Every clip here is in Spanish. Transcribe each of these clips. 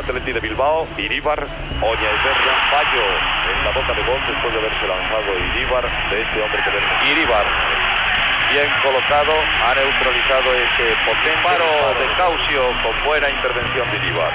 Atleti de Bilbao, Iríbar, Oña fallo en la boca de gol después de haberse lanzado Iríbar de este hombre que vemos. Iríbar, bien colocado, ha neutralizado ese potente paro de Caucio con buena intervención de Iríbar.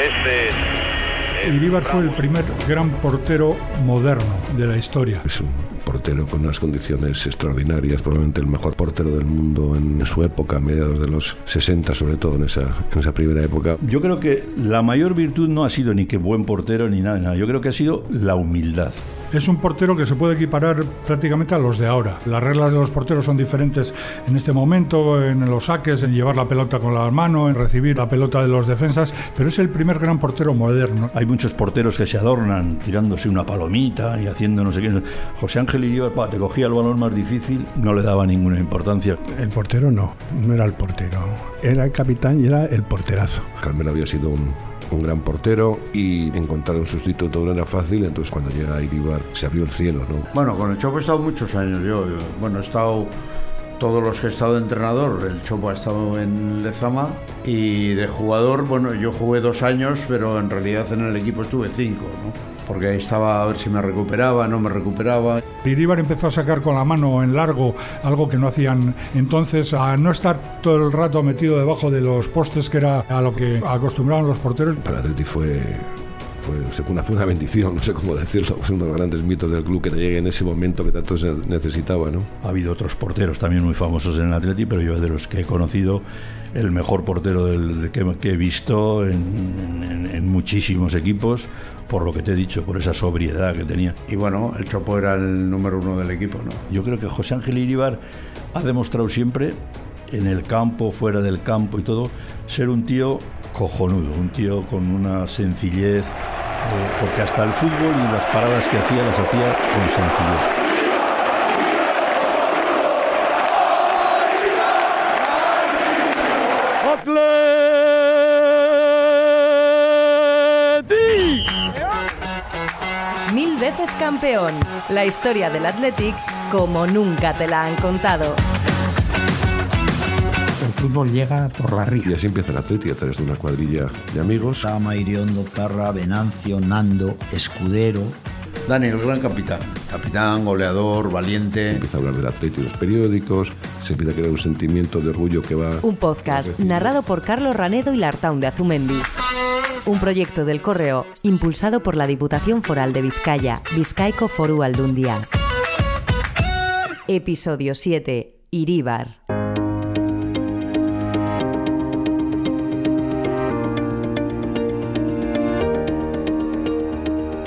Este Iríbar fue el primer gran portero moderno de la historia. Es un portero con unas condiciones extraordinarias, probablemente el mejor portero del mundo en su época, a mediados de los 60, sobre todo en esa, en esa primera época. Yo creo que la mayor virtud no ha sido ni que buen portero ni nada, nada. yo creo que ha sido la humildad. Es un portero que se puede equiparar prácticamente a los de ahora. Las reglas de los porteros son diferentes en este momento, en los saques, en llevar la pelota con la mano, en recibir la pelota de los defensas, pero es el primer gran portero moderno. Hay muchos porteros que se adornan tirándose una palomita y haciendo no sé qué. José Ángel y yo, te cogía el balón más difícil, no le daba ninguna importancia. El portero no, no era el portero. Era el capitán y era el porterazo. Carmelo había sido un un gran portero y encontrar un sustituto no era fácil, entonces cuando llega Iribar se abrió el cielo, ¿no? Bueno, con el Chopo he estado muchos años yo, bueno, he estado todos los que he estado de entrenador, el Chopo ha estado en Lezama y de jugador, bueno, yo jugué dos años, pero en realidad en el equipo estuve cinco. Porque ahí estaba a ver si me recuperaba, no me recuperaba. Iríbar empezó a sacar con la mano en largo, algo que no hacían entonces, a no estar todo el rato metido debajo de los postes, que era a lo que acostumbraban los porteros. Para Atleti fue fue, una, fue una bendición, no sé cómo decirlo, es uno de los grandes mitos del club que te llegue en ese momento que tanto se necesitaba. ¿no? Ha habido otros porteros también muy famosos en el Atleti, pero yo de los que he conocido, el mejor portero del, que, he visto en, en, muchísimos equipos, por lo que te he dicho, por esa sobriedad que tenía. Y bueno, el Chopo era el número uno del equipo, ¿no? Yo creo que José Ángel Iribar ha demostrado siempre, en el campo, fuera del campo y todo, ser un tío cojonudo, un tío con una sencillez, eh, porque hasta el fútbol y las paradas que hacía las hacía con sencillez. veces campeón. La historia del Athletic como nunca te la han contado. Fútbol llega por la ría. Y así empieza el Athletic a través de una cuadrilla de amigos. Sama, Iriondo, Zarra, Venancio, Nando, Escudero. Daniel, gran capitán. Capitán, goleador, valiente. Se empieza a hablar del Athletic en los periódicos, se empieza a crear un sentimiento de orgullo que va... Un podcast narrado por Carlos Ranedo y Lartaun de Azumendi. Un proyecto del Correo impulsado por la Diputación Foral de Vizcaya, Vizcaico Foru Aldundia. Episodio 7. Iríbar.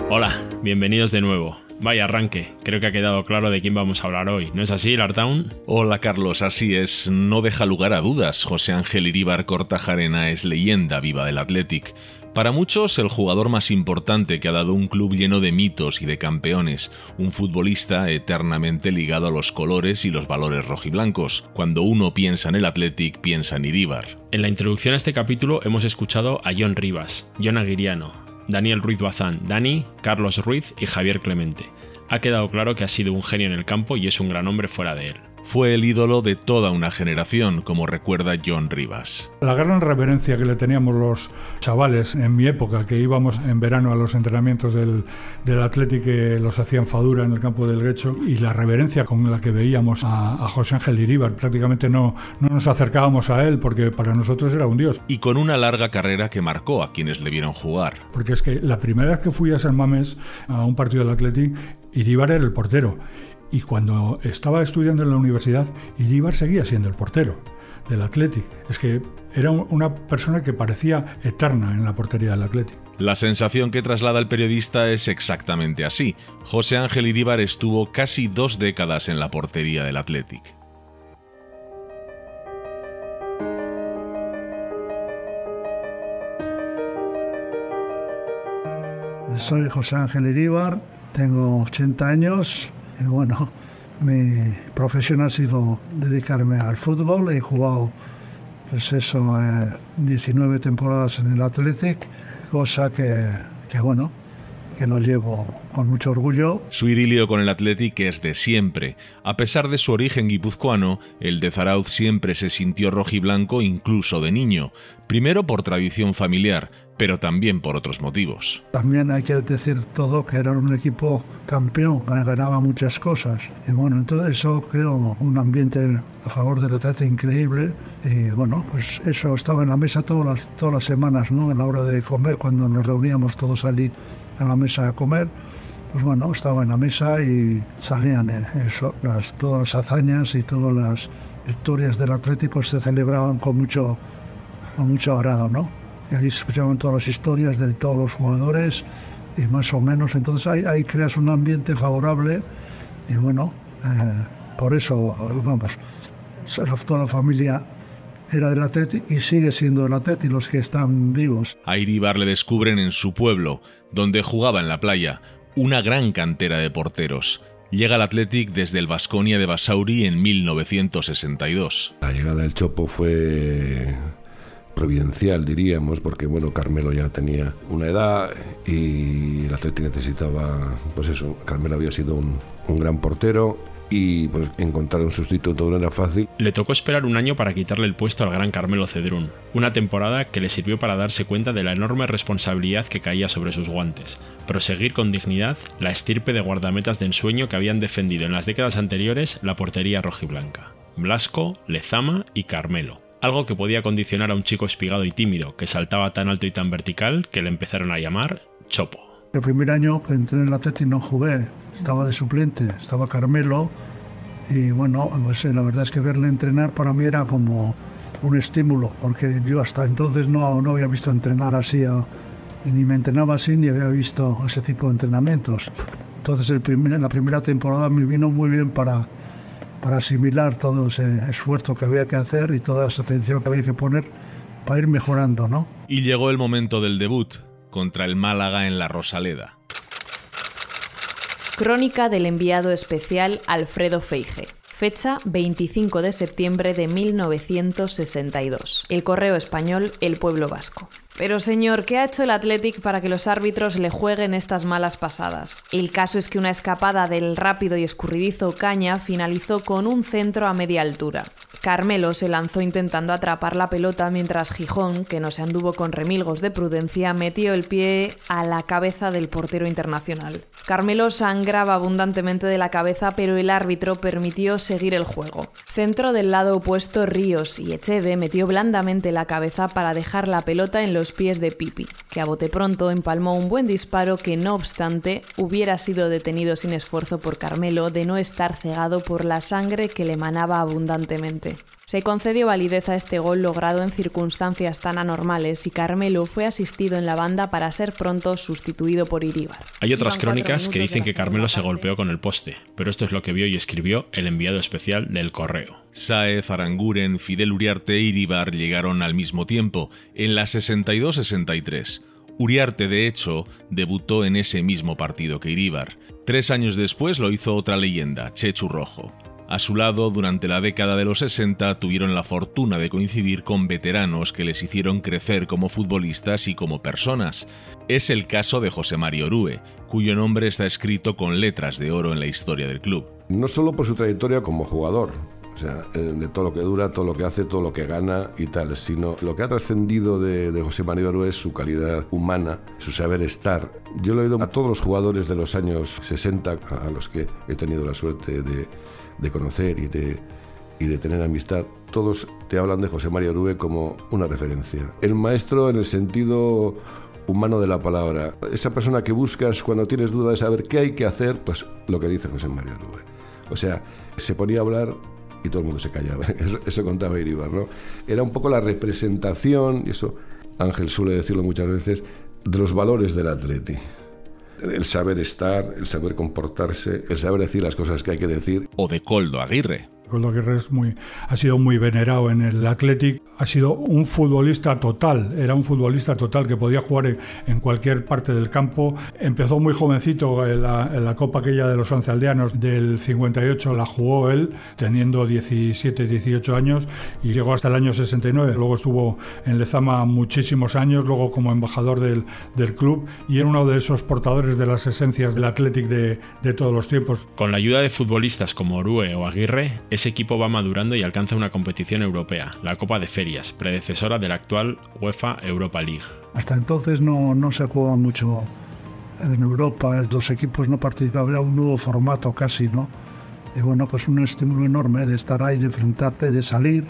Hola, bienvenidos de nuevo. Vaya arranque, creo que ha quedado claro de quién vamos a hablar hoy, ¿no es así, Lartown? Hola Carlos, así es, no deja lugar a dudas, José Ángel Iríbar Cortajarena es leyenda viva del Athletic. Para muchos, el jugador más importante que ha dado un club lleno de mitos y de campeones, un futbolista eternamente ligado a los colores y los valores rojiblancos. Cuando uno piensa en el Athletic, piensa en Iríbar. En la introducción a este capítulo hemos escuchado a John Rivas, John Aguiriano, Daniel Ruiz Bazán, Dani, Carlos Ruiz y Javier Clemente. Ha quedado claro que ha sido un genio en el campo y es un gran hombre fuera de él fue el ídolo de toda una generación, como recuerda John Rivas. La gran reverencia que le teníamos los chavales en mi época, que íbamos en verano a los entrenamientos del, del Atlético que los hacían fadura en el campo del Grecho, y la reverencia con la que veíamos a, José Ángel Iríbar, prácticamente no, no nos acercábamos a él porque para nosotros era un dios. Y con una larga carrera que marcó a quienes le vieron jugar. Porque es que la primera vez que fui a San Mames a un partido del Atlético, Iríbar era el portero y cuando estaba estudiando en la universidad, Iríbar seguía siendo el portero del Athletic. Es que era una persona que parecía eterna en la portería del Athletic. La sensación que traslada el periodista es exactamente así. José Ángel Iríbar estuvo casi dos décadas en la portería del Athletic. Soy José Ángel Iríbar, tengo 80 años, bueno, mi profesión ha sido dedicarme al fútbol. He jugado, pues eso, 19 eh, temporadas en el Athletic, cosa que, que bueno, que lo llevo con mucho orgullo. Su idilio con el Athletic es de siempre. A pesar de su origen guipuzcoano, el de Zarauz siempre se sintió rojiblanco incluso de niño. Primero por tradición familiar, pero también por otros motivos. También hay que decir todo que era un equipo campeón, ganaba muchas cosas. Y bueno, entonces eso creó un ambiente a favor del retrato increíble. Y bueno, pues eso estaba en la mesa todas las, todas las semanas, ¿no? En la hora de comer, cuando nos reuníamos todos allí en la mesa a comer. Pues bueno, estaba en la mesa y salían eh, eso, las, todas las hazañas y todas las victorias del Atlético se celebraban con mucho, con mucho agrado, ¿no? Y ahí se escuchaban todas las historias de todos los jugadores y más o menos, entonces ahí, ahí creas un ambiente favorable y bueno, eh, por eso, vamos, toda la familia era del Atleti y sigue siendo del Atleti los que están vivos. A Iribar le descubren en su pueblo, donde jugaba en la playa, una gran cantera de porteros. Llega al Athletic desde el Vasconia de Basauri en 1962. La llegada del Chopo fue providencial, diríamos, porque bueno, Carmelo ya tenía una edad y el Atleti necesitaba, pues eso, Carmelo había sido un, gran portero y pues encontrar un sustituto no era fácil. Le tocó esperar un año para quitarle el puesto al gran Carmelo Cedrún, una temporada que le sirvió para darse cuenta de la enorme responsabilidad que caía sobre sus guantes, proseguir con dignidad la estirpe de guardametas de ensueño que habían defendido en las décadas anteriores la portería rojiblanca. Blasco, Lezama y Carmelo algo que podía condicionar a un chico espigado y tímido, que saltaba tan alto y tan vertical que le empezaron a llamar Chopo. El primer año que entré en la Teti no jugué, estaba de suplente, estaba Carmelo y bueno, pues, la verdad es que verle entrenar para mí era como un estímulo, porque yo hasta entonces no, no había visto entrenar así, ni me entrenaba así, ni había visto ese tipo de entrenamientos. Entonces el primer, la primera temporada me vino muy bien para, para asimilar todo ese esfuerzo que había que hacer y toda esa atención que había que poner para ir mejorando, ¿no? Y llegó el momento del debut contra el Málaga en la Rosaleda. Crónica del enviado especial Alfredo Feige. Fecha 25 de septiembre de 1962. El correo español El Pueblo Vasco. Pero señor, ¿qué ha hecho el Athletic para que los árbitros le jueguen estas malas pasadas? El caso es que una escapada del rápido y escurridizo Caña finalizó con un centro a media altura. Carmelo se lanzó intentando atrapar la pelota mientras Gijón, que no se anduvo con remilgos de prudencia, metió el pie a la cabeza del portero internacional. Carmelo sangraba abundantemente de la cabeza, pero el árbitro permitió seguir el juego. Centro del lado opuesto Ríos y Echeve metió blandamente la cabeza para dejar la pelota en los pies de Pipi, que a bote pronto empalmó un buen disparo que no obstante hubiera sido detenido sin esfuerzo por Carmelo de no estar cegado por la sangre que le manaba abundantemente. Se concedió validez a este gol logrado en circunstancias tan anormales y Carmelo fue asistido en la banda para ser pronto sustituido por Iríbar. Hay otras crónicas que dicen que Carmelo se golpeó con el poste, pero esto es lo que vio y escribió el enviado especial del correo. Saez, Aranguren, Fidel Uriarte e Iríbar llegaron al mismo tiempo, en la 62-63. Uriarte, de hecho, debutó en ese mismo partido que Iríbar. Tres años después lo hizo otra leyenda, Chechu Rojo. A su lado, durante la década de los 60, tuvieron la fortuna de coincidir con veteranos que les hicieron crecer como futbolistas y como personas. Es el caso de José Mario Orue, cuyo nombre está escrito con letras de oro en la historia del club. No solo por su trayectoria como jugador, o sea, eh, de todo lo que dura, todo lo que hace, todo lo que gana y tal, sino lo que ha trascendido de, José Mario Orue es su calidad humana, su saber estar. Yo lo he oído a todos los jugadores de los años 60, a los que he tenido la suerte de de conocer y de, y de tener amistad, todos te hablan de José María Orube como una referencia. El maestro en el sentido humano de la palabra. Esa persona que buscas cuando tienes duda de saber qué hay que hacer, pues lo que dice José María Orube. O sea, se ponía a hablar y todo el mundo se callaba. Eso, contaba Iribar, ¿no? Era un poco la representación, y eso Ángel suele decirlo muchas veces, de los valores del atleti el saber estar, el saber comportarse, el saber decir las cosas que hay que decir. O de Coldo Aguirre. Coldo Aguirre muy, ha sido muy venerado en el Athletic ha sido un futbolista total, era un futbolista total que podía jugar en, cualquier parte del campo. Empezó muy jovencito en la, Copa aquella de los once aldeanos del 58, la jugó él, teniendo 17, 18 años, y llegó hasta el año 69. Luego estuvo en Lezama muchísimos años, luego como embajador del, del club, y era uno de esos portadores de las esencias del Athletic de, de todos los tiempos. Con la ayuda de futbolistas como Orue o Aguirre, ese equipo va madurando y alcanza una competición europea, la Copa de Ferias, predecesora de la actual UEFA Europa League. Hasta entonces no, se jugaba mucho en Europa, los equipos no participaban, era un nuevo formato casi, ¿no? Y bueno, pues un estímulo enorme de estar ahí, de enfrentarte, de salir,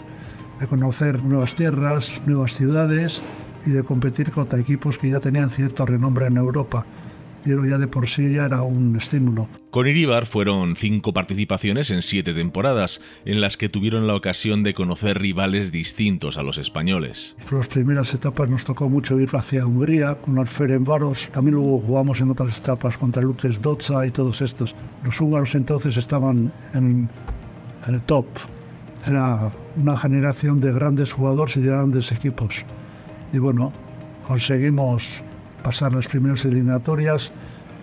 de conocer nuevas tierras, nuevas ciudades y de competir contra equipos que ya tenían cierto renombre en Europa pero ya de por sí ya era un estímulo. Con Iribar fueron cinco participaciones en siete temporadas, en las que tuvieron la ocasión de conocer rivales distintos a los españoles. Por las primeras etapas nos tocó mucho ir hacia Hungría con los Ferencváros, también luego jugamos en otras etapas contra Lutes Doca y todos estos. Los húngaros entonces estaban en, en el top. Era una generación de grandes jugadores y de grandes equipos. Y bueno, conseguimos pasar las primeras eliminatorias.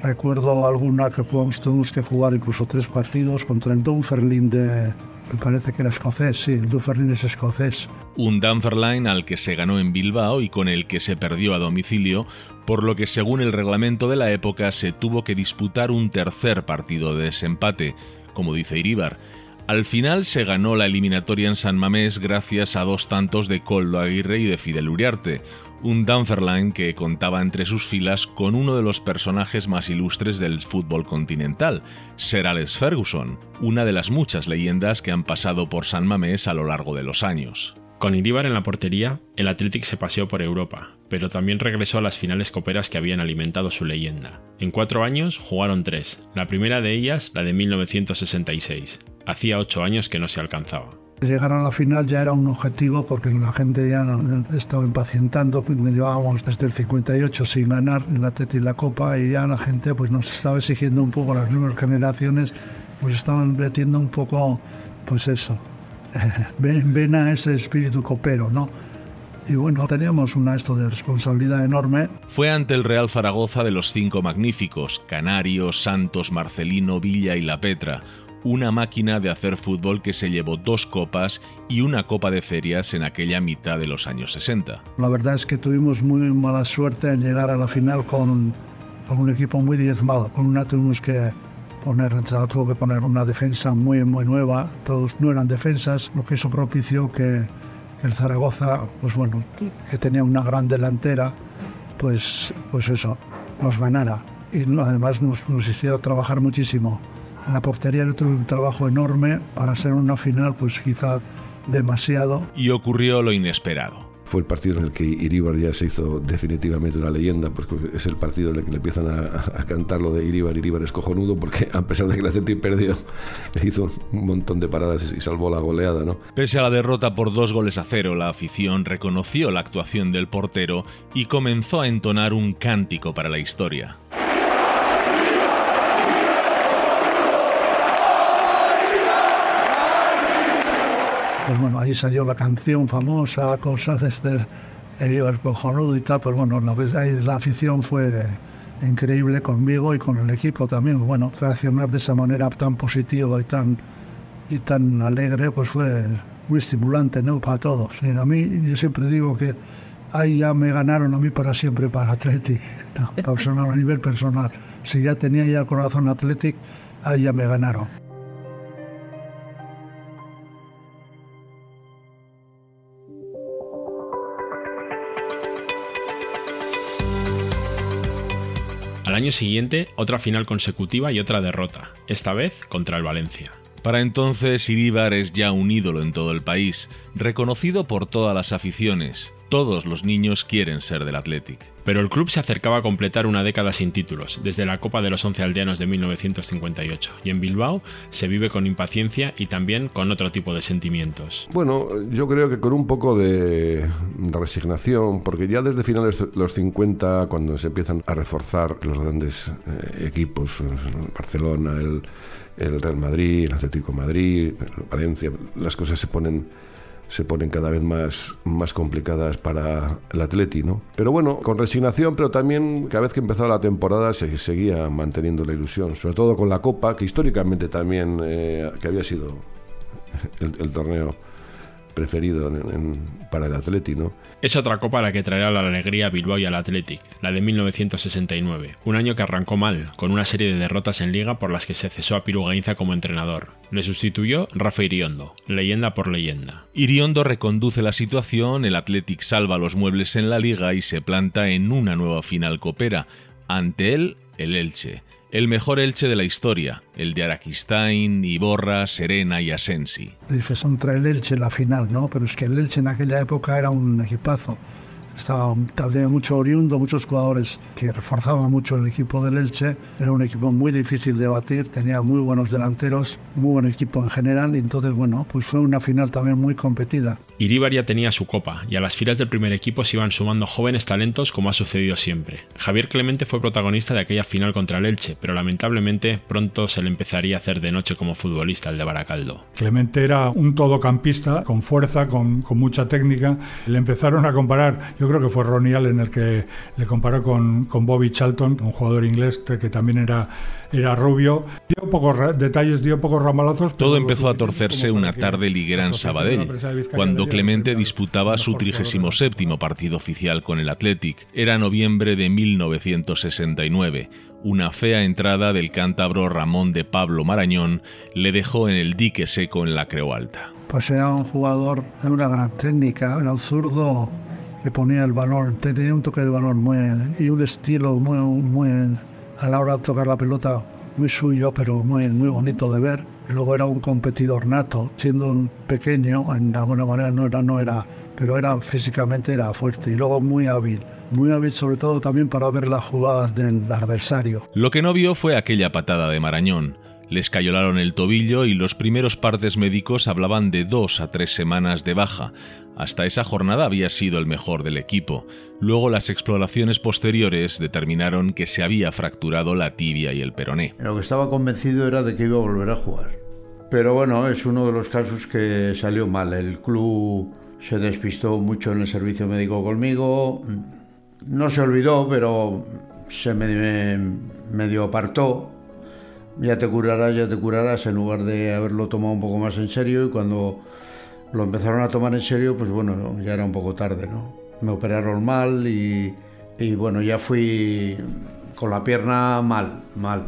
Recuerdo alguna que tuvimos que jugar incluso tres partidos contra el Dunfermline de, me parece que era escocés, sí, el Dunfermline es escocés. Un Dunfermline al que se ganó en Bilbao y con el que se perdió a domicilio, por lo que según el reglamento de la época se tuvo que disputar un tercer partido de desempate, como dice Iríbar. Al final se ganó la eliminatoria en San Mamés gracias a dos tantos de Coldo Aguirre y de Fidel Uriarte, un Dunfermline que contaba entre sus filas con uno de los personajes más ilustres del fútbol continental, Sir Alex Ferguson, una de las muchas leyendas que han pasado por San Mamés a lo largo de los años. Con Iríbar en la portería, el Athletic se paseó por Europa, pero también regresó a las finales coperas que habían alimentado su leyenda. En cuatro años jugaron tres, la primera de ellas la de 1966. Hacía ocho años que no se alcanzaba. Llegar a la final ya era un objetivo porque la gente ya estaba impacientando. Llevábamos desde el 58 sin ganar TET y la Copa y ya la gente pues nos estaba exigiendo un poco, las nuevas generaciones pues estaban metiendo un poco, pues eso, ven, ven a ese espíritu copero, ¿no? y bueno, teníamos una esto de responsabilidad enorme. Fue ante el Real Zaragoza de los cinco magníficos, Canario, Santos, Marcelino, Villa y La Petra, una máquina de hacer fútbol que se llevó dos copas y una copa de ferias en aquella mitad de los años 60. La verdad es que tuvimos muy mala suerte en llegar a la final con, un equipo muy diezmado. Con una tuvimos que poner, tuvo que poner una defensa muy, muy nueva. Todos no eran defensas, lo que eso propició que, el Zaragoza, pues bueno, que tenía una gran delantera, pues, pues eso, nos ganara. Y además nos, nos hiciera trabajar muchísimo. En la portería tuve un trabajo enorme para ser una final, pues quizá demasiado. Y ocurrió lo inesperado. Fue el partido en el que Iríbar ya se hizo definitivamente una leyenda, porque es el partido en el que le empiezan a, cantar lo de Iríbar, Iríbar es cojonudo, porque a pesar de que el Atlético perdió, hizo un montón de paradas y salvó la goleada, ¿no? Pese a la derrota por dos goles a cero, la afición reconoció la actuación del portero y comenzó a entonar un cántico para la historia. Pues bueno, ahí salió la canción famosa, cosas de este el cojonudo y tal, pues bueno, la, la afición fue increíble conmigo y con el equipo también. Bueno, reaccionar de esa manera tan positiva y tan, y tan alegre, pues fue muy estimulante, ¿no? Para todos. a mí, yo siempre digo que ahí ya me ganaron a mí para siempre, para Athletic, personal, a nivel personal. Si ya tenía ya el corazón Athletic, ahí ya me ganaron. Al año siguiente, otra final consecutiva y otra derrota, esta vez contra el Valencia. Para entonces, Iríbar es ya un ídolo en todo el país, reconocido por todas las aficiones. Todos los niños quieren ser del Athletic. Pero el club se acercaba a completar una década sin títulos, desde la Copa de los Once Aldeanos de 1958, y en Bilbao se vive con impaciencia y también con otro tipo de sentimientos. Bueno, yo creo que con un poco de, resignación, porque ya desde finales de los 50, cuando se empiezan a reforzar los grandes eh, equipos, Barcelona, el, el Real Madrid, el Atlético Madrid, Valencia, las cosas se ponen se ponen cada vez más, más complicadas para el Atleti, ¿no? Pero bueno, con resignación, pero también cada vez que empezaba la temporada se seguía manteniendo la ilusión, sobre todo con la Copa, que históricamente también, eh, que había sido el, torneo preferido para el Atleti, ¿no? Es otra copa la que traerá la alegría a Bilbao y al Athletic, la de 1969, un año que arrancó mal, con una serie de derrotas en liga por las que se cesó a Piru Gainza como entrenador. Le sustituyó Rafa Iriondo, leyenda por leyenda. Iriondo reconduce la situación, el Athletic salva los muebles en la liga y se planta en una nueva final copera. Ante él, el Elche el mejor Elche de la historia, el de Araquistain, Iborra, Serena y Asensi. Dices contra el Elche la final, ¿no? Pero es que el Elche en aquella época era un equipazo. Estaba, había mucho oriundo, muchos jugadores que reforzaban mucho el equipo del Elche. Era un equipo muy difícil de batir, tenía muy buenos delanteros, muy buen equipo en general. Y entonces, bueno, pues fue una final también muy competida. Iríbar ya tenía su copa y a las filas del primer equipo se iban sumando jóvenes talentos como ha sucedido siempre. Javier Clemente fue protagonista de aquella final contra el Elche, pero lamentablemente pronto se le empezaría a hacer de noche como futbolista el de Baracaldo. Clemente era un todocampista con fuerza, con, con mucha técnica. Le empezaron a comparar, yo creo que fue Ronnie Allen el que le comparó con, con Bobby Charlton, un jugador inglés que también era, era rubio. Dio pocos detalles, dio pocos ramalazos. Todo empezó a torcerse una tarde liguera en Sabadell, cuando Clemente disputaba su 37 partido oficial con el Athletic. Era noviembre de 1969 una fea entrada del cántabro Ramón de Pablo Marañón le dejó en el dique seco en la Creo Alta. Pues era un jugador de una gran técnica, era un zurdo que ponía el balón, tenía un toque de balón muy, y un estilo muy, muy, a la hora de tocar la pelota, muy suyo, pero muy, muy bonito de ver. Luego era un competidor nato, siendo un pequeño, en alguna manera no era, no era, pero era físicamente era fuerte y luego muy hábil. Muy hábil sobre todo también para ver las jugadas del adversario. Lo que no vio fue aquella patada de Marañón. Les cayolaron el tobillo y los primeros partes médicos hablaban de dos a tres semanas de baja, hasta esa jornada había sido el mejor del equipo. Luego las exploraciones posteriores determinaron que se había fracturado la tibia y el peroné. Lo que estaba convencido era de que iba a volver a jugar. Pero bueno, es uno de los casos que salió mal. El club se despistó mucho en el servicio médico conmigo. No se olvidó, pero se me, medio apartó. Ya te curarás, ya te curarás, en lugar de haberlo tomado un poco más en serio. Y cuando lo empezaron a tomar en serio, pues bueno, ya era un poco tarde, ¿no? Me operaron mal y, bueno, ya fui con la pierna mal, mal.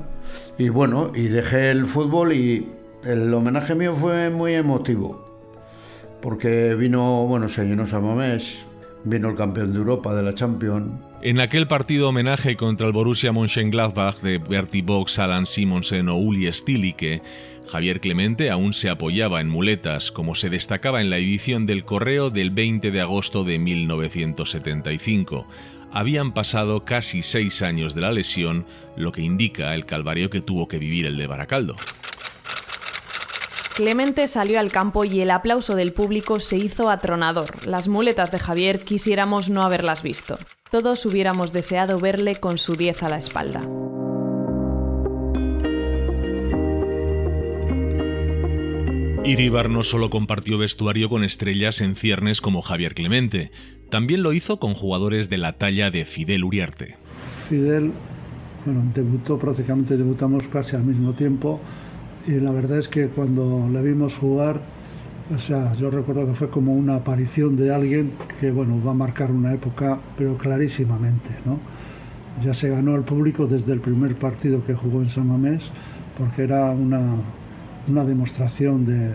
Y bueno, y dejé el fútbol y el homenaje mío fue muy emotivo, porque vino, bueno, se llenó Samamés, vino el campeón de Europa de la Champions. En aquel partido homenaje contra el Borussia Mönchengladbach de Bertie Box, Alan Simonsen o Uli Stilicke, Javier Clemente aún se apoyaba en muletas, como se destacaba en la edición del Correo del 20 de agosto de 1975. Habían pasado casi seis años de la lesión, lo que indica el calvario que tuvo que vivir el de Baracaldo. Clemente salió al campo y el aplauso del público se hizo atronador. Las muletas de Javier quisiéramos no haberlas visto. Todos hubiéramos deseado verle con su 10 a la espalda. Iribar no solo compartió vestuario con estrellas en ciernes como Javier Clemente, también lo hizo con jugadores de la talla de Fidel Uriarte. Fidel, bueno, debutó prácticamente, debutamos casi al mismo tiempo y la verdad es que cuando le vimos jugar, o sea, yo recuerdo que fue como una aparición de alguien que, bueno, va a marcar una época, pero clarísimamente, ¿no? Ya se ganó al público desde el primer partido que jugó en San Mamés, porque era una, una demostración de,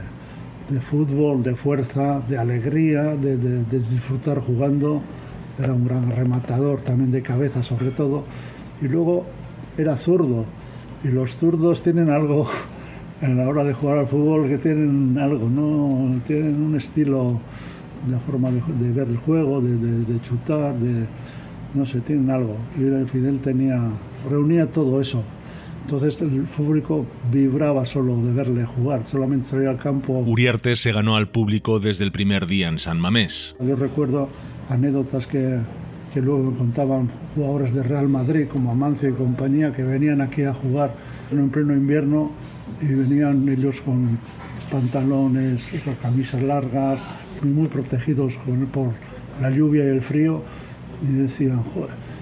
fútbol, de fuerza, de alegría, de, disfrutar jugando. Era un gran rematador también de cabeza sobre todo. Y luego era zurdo. Y los zurdos tienen algo en la hora de jugar al fútbol que tienen algo, ¿no? Tienen un estilo, la forma de, ver el juego, de, chutar, de no sé, tienen algo. Y Fidel tenía, reunía todo eso. Entonces el público vibraba solo de verle jugar, solamente salía al campo. Uriarte se ganó al público desde el primer día en San Mamés. Yo recuerdo anécdotas que, que luego me contaban jugadores de Real Madrid como Amancio y compañía que venían aquí a jugar en pleno invierno y venían ellos con pantalones, con camisas largas, muy protegidos por la lluvia y el frío y decían,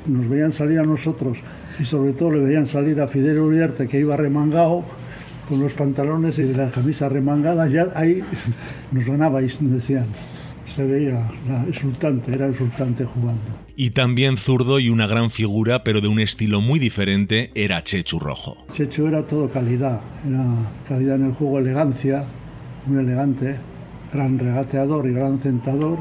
nos veían salir a nosotros y sobre todo le veían salir a Fidel Uriarte que iba remangado con los pantalones y la camisa remangada, ya ahí nos ganabais, decían. Se veía la exultante, era exultante jugando. Y también zurdo y una gran figura, pero de un estilo muy diferente, era Chechu Rojo. Chechu era todo calidad, era calidad en el juego, elegancia, muy elegante, gran regateador y gran centador,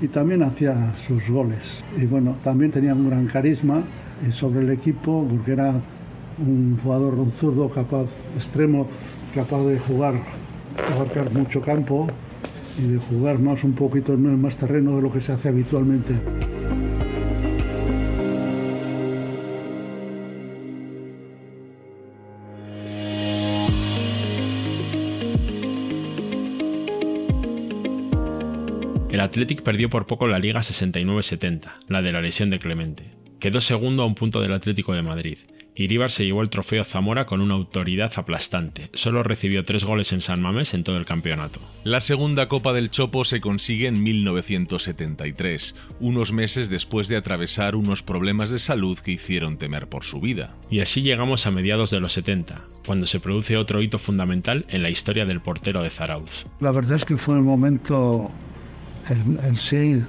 y también hacía sus goles. Y bueno, también tenía un gran carisma sobre el equipo, porque era un jugador, un zurdo capaz, extremo, capaz de jugar, abarcar mucho campo y de jugar más un poquito más terreno de lo que se hace habitualmente. El Athletic perdió por poco la Liga 69-70, la de la lesión de Clemente. Quedó segundo a un punto del Atlético de Madrid, Iríbar se llevó el trofeo Zamora con una autoridad aplastante. Solo recibió tres goles en San Mamés en todo el campeonato. La segunda Copa del Chopo se consigue en 1973, unos meses después de atravesar unos problemas de salud que hicieron temer por su vida. Y así llegamos a mediados de los 70, cuando se produce otro hito fundamental en la historia del portero de Zarauz. La verdad es que fue un momento en, sí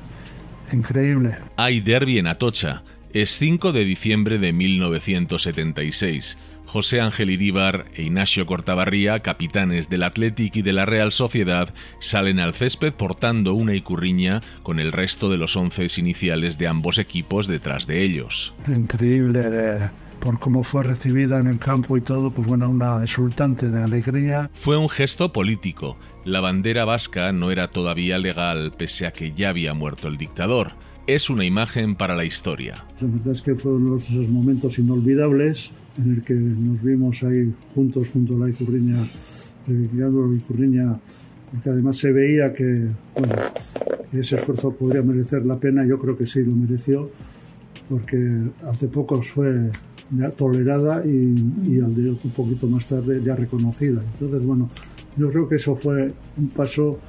increíble. Hay derby en Atocha es 5 de diciembre de 1976. José Ángel Iríbar e Ignacio Cortabarría, capitanes del Athletic y de la Real Sociedad, salen al césped portando una icurriña con el resto de los once iniciales de ambos equipos detrás de ellos. Increíble por cómo fue recibida en el campo y todo, pues bueno, una exultante de alegría. Fue un gesto político. La bandera vasca no era todavía legal pese a que ya había muerto el dictador es una imagen para la historia. La verdad es que fueron esos momentos inolvidables en el que nos vimos ahí juntos junto a la Icurriña, reivindicando la Icurriña, porque además se veía que, ese esfuerzo podría merecer la pena, yo creo que sí lo mereció, porque hace poco fue ya tolerada y, y al día un poquito más tarde ya reconocida. Entonces, bueno, yo creo que eso fue un paso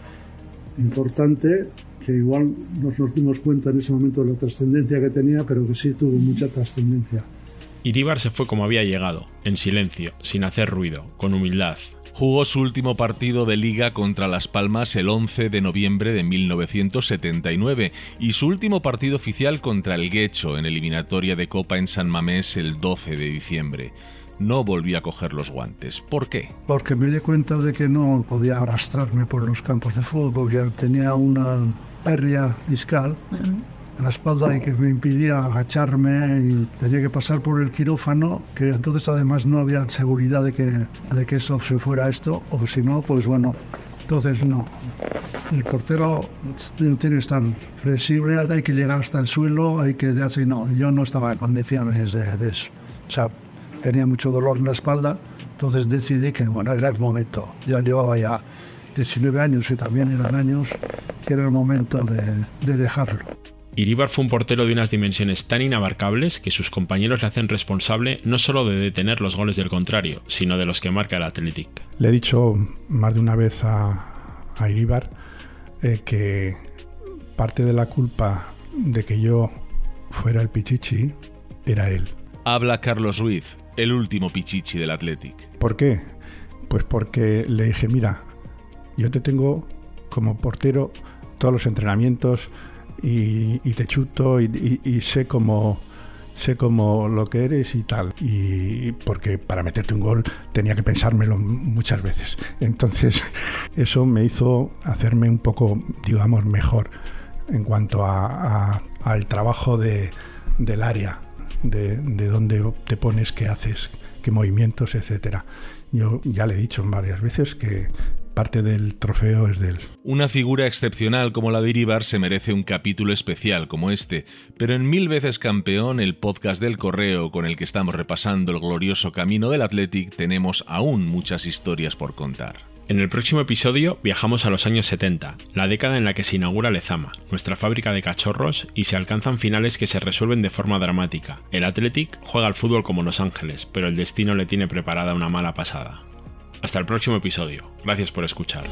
importante que igual no nos dimos cuenta en ese momento de la trascendencia que tenía, pero que sí tuvo mucha trascendencia. Iríbar se fue como había llegado, en silencio, sin hacer ruido, con humildad. Jugó su último partido de liga contra Las Palmas el 11 de noviembre de 1979 y su último partido oficial contra el Guecho en eliminatoria de Copa en San Mamés el 12 de diciembre no volví a coger los guantes. ¿Por qué? Porque me di cuenta de que no podía arrastrarme por los campos de fútbol, ya tenía una hernia discal en la espalda y que me impidía agacharme y tenía que pasar por el quirófano, que entonces además no había seguridad de que, de que eso se fuera esto, o si no, pues bueno, entonces no. El portero tiene que estar flexible, hay que llegar hasta el suelo, hay que... Así, no, yo no estaba en condiciones de, de eso. O sea, tenía mucho dolor en la espalda, entonces decidí que bueno, era el momento. Ya llevaba ya 19 años y también eran años que era el momento de, de dejarlo. Iríbar fue un portero de unas dimensiones tan inabarcables que sus compañeros le hacen responsable no solo de detener los goles del contrario, sino de los que marca el Athletic. Le he dicho más de una vez a, a Iríbar eh, que parte de la culpa de que yo fuera el Pichichi era él. Habla Carlos Ruiz, el último Pichichi del Athletic. ¿Por qué? Pues porque le dije, mira, yo te tengo como portero todos los entrenamientos y, te chuto y, sé cómo sé cómo lo que eres y tal. Y porque para meterte un gol tenía que pensármelo muchas veces. Entonces, eso me hizo hacerme un poco, digamos, mejor en cuanto al trabajo del área de, dónde te pones, qué haces, qué movimientos, etcétera. Yo ya le he dicho varias veces que parte del trofeo es de él. Una figura excepcional como la de Iribar se merece un capítulo especial como este, pero en Mil veces campeón, el podcast del correo con el que estamos repasando el glorioso camino del Athletic, tenemos aún muchas historias por contar. En el próximo episodio viajamos a los años 70, la década en la que se inaugura Lezama, nuestra fábrica de cachorros, y se alcanzan finales que se resuelven de forma dramática. El Athletic juega al fútbol como Los Ángeles, pero el destino le tiene preparada una mala pasada. Hasta el próximo episodio. Gracias por escuchar.